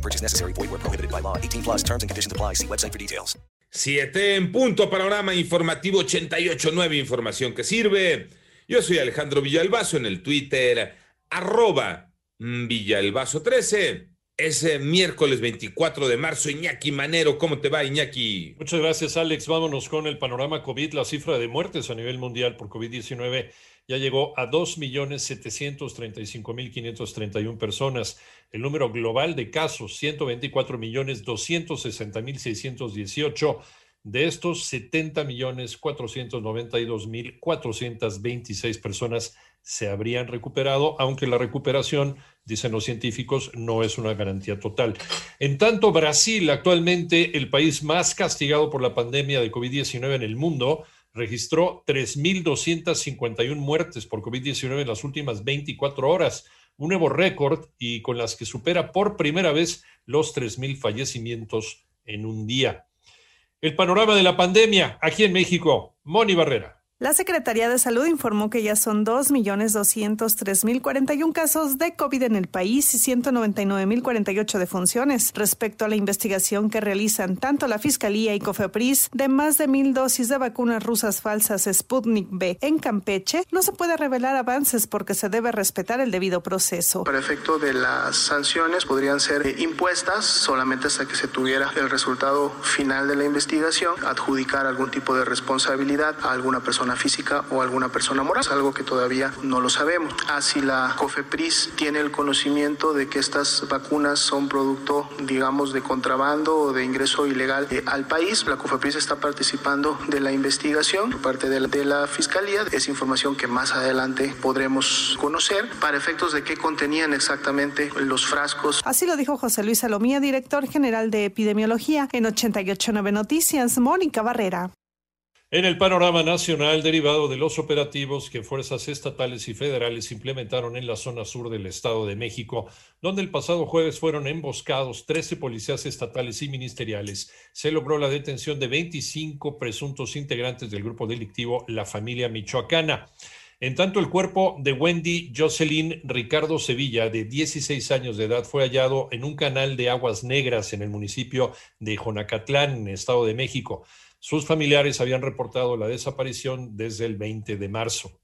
No purchase necessary. Void where prohibited by law. 18 plus terms and conditions apply. See website for details. Siete en punto, panorama informativo 88.9, información que sirve. Yo soy Alejandro Villalbazo en el Twitter, arroba Villalbazo13. Es eh, miércoles 24 de marzo. Iñaki Manero, ¿cómo te va, Iñaki? Muchas gracias, Alex. Vámonos con el panorama COVID. La cifra de muertes a nivel mundial por COVID-19 ya llegó a 2.735.531 personas. El número global de casos, 124.260.618. De estos, 70.492.426 personas se habrían recuperado, aunque la recuperación, dicen los científicos, no es una garantía total. En tanto, Brasil, actualmente el país más castigado por la pandemia de COVID-19 en el mundo, registró 3.251 muertes por COVID-19 en las últimas 24 horas, un nuevo récord y con las que supera por primera vez los 3.000 fallecimientos en un día. El panorama de la pandemia aquí en México, Moni Barrera. La Secretaría de Salud informó que ya son 2.203.041 casos de COVID en el país y 199.048 defunciones. Respecto a la investigación que realizan tanto la Fiscalía y COFEPRIS de más de mil dosis de vacunas rusas falsas Sputnik B en Campeche, no se puede revelar avances porque se debe respetar el debido proceso. Para efecto de las sanciones podrían ser impuestas solamente hasta que se tuviera el resultado final de la investigación, adjudicar algún tipo de responsabilidad a alguna persona física o alguna persona moral, es algo que todavía no lo sabemos. Así la COFEPRIS tiene el conocimiento de que estas vacunas son producto, digamos, de contrabando o de ingreso ilegal eh, al país. La COFEPRIS está participando de la investigación por parte de la, de la Fiscalía. Es información que más adelante podremos conocer para efectos de qué contenían exactamente los frascos. Así lo dijo José Luis Salomía, director general de epidemiología en 889 Noticias, Mónica Barrera. En el panorama nacional derivado de los operativos que fuerzas estatales y federales implementaron en la zona sur del Estado de México, donde el pasado jueves fueron emboscados 13 policías estatales y ministeriales, se logró la detención de 25 presuntos integrantes del grupo delictivo La Familia Michoacana. En tanto, el cuerpo de Wendy Jocelyn Ricardo Sevilla, de 16 años de edad, fue hallado en un canal de aguas negras en el municipio de Jonacatlán, Estado de México. Sus familiares habían reportado la desaparición desde el 20 de marzo.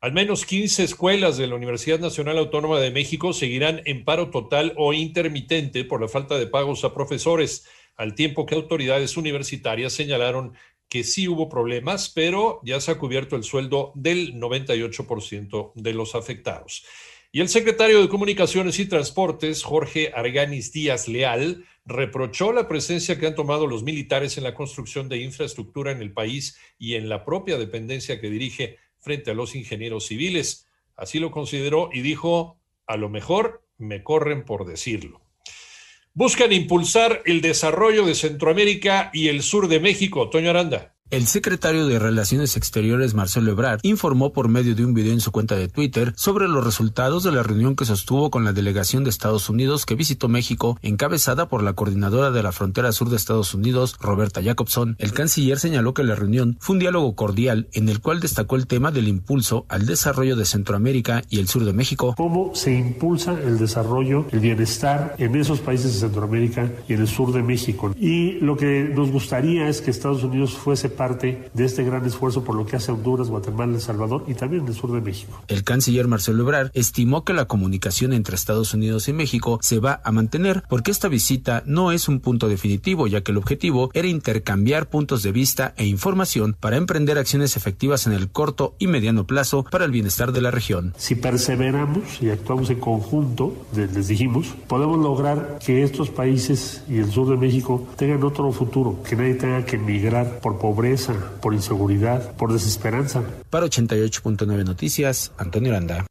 Al menos 15 escuelas de la Universidad Nacional Autónoma de México seguirán en paro total o intermitente por la falta de pagos a profesores, al tiempo que autoridades universitarias señalaron que sí hubo problemas, pero ya se ha cubierto el sueldo del 98% de los afectados. Y el secretario de Comunicaciones y Transportes, Jorge Arganis Díaz Leal, reprochó la presencia que han tomado los militares en la construcción de infraestructura en el país y en la propia dependencia que dirige frente a los ingenieros civiles. Así lo consideró y dijo, a lo mejor me corren por decirlo. Buscan impulsar el desarrollo de Centroamérica y el sur de México. Toño Aranda. El secretario de Relaciones Exteriores, Marcelo Ebrard, informó por medio de un video en su cuenta de Twitter sobre los resultados de la reunión que sostuvo con la delegación de Estados Unidos que visitó México, encabezada por la coordinadora de la frontera sur de Estados Unidos, Roberta Jacobson. El canciller señaló que la reunión fue un diálogo cordial en el cual destacó el tema del impulso al desarrollo de Centroamérica y el sur de México. ¿Cómo se impulsa el desarrollo, el bienestar en esos países de Centroamérica y en el sur de México? Y lo que nos gustaría es que Estados Unidos fuese parte de este gran esfuerzo por lo que hace Honduras, Guatemala, El Salvador y también el sur de México. El canciller Marcelo Ebrard estimó que la comunicación entre Estados Unidos y México se va a mantener porque esta visita no es un punto definitivo, ya que el objetivo era intercambiar puntos de vista e información para emprender acciones efectivas en el corto y mediano plazo para el bienestar de la región. Si perseveramos y actuamos en conjunto, les dijimos, podemos lograr que estos países y el sur de México tengan otro futuro, que nadie tenga que emigrar por pobreza por inseguridad, por desesperanza. Para 88.9 Noticias, Antonio Aranda.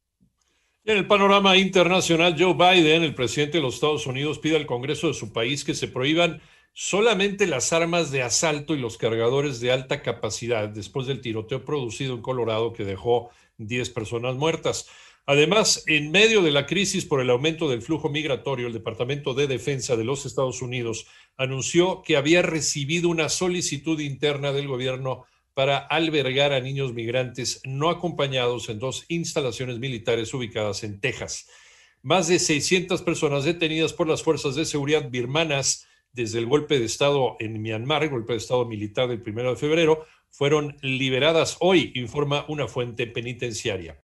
En el panorama internacional, Joe Biden, el presidente de los Estados Unidos, pide al Congreso de su país que se prohíban solamente las armas de asalto y los cargadores de alta capacidad después del tiroteo producido en Colorado que dejó 10 personas muertas. Además, en medio de la crisis por el aumento del flujo migratorio, el Departamento de Defensa de los Estados Unidos anunció que había recibido una solicitud interna del gobierno para albergar a niños migrantes no acompañados en dos instalaciones militares ubicadas en Texas. Más de 600 personas detenidas por las fuerzas de seguridad birmanas desde el golpe de Estado en Myanmar, golpe de Estado militar del primero de febrero, fueron liberadas hoy, informa una fuente penitenciaria.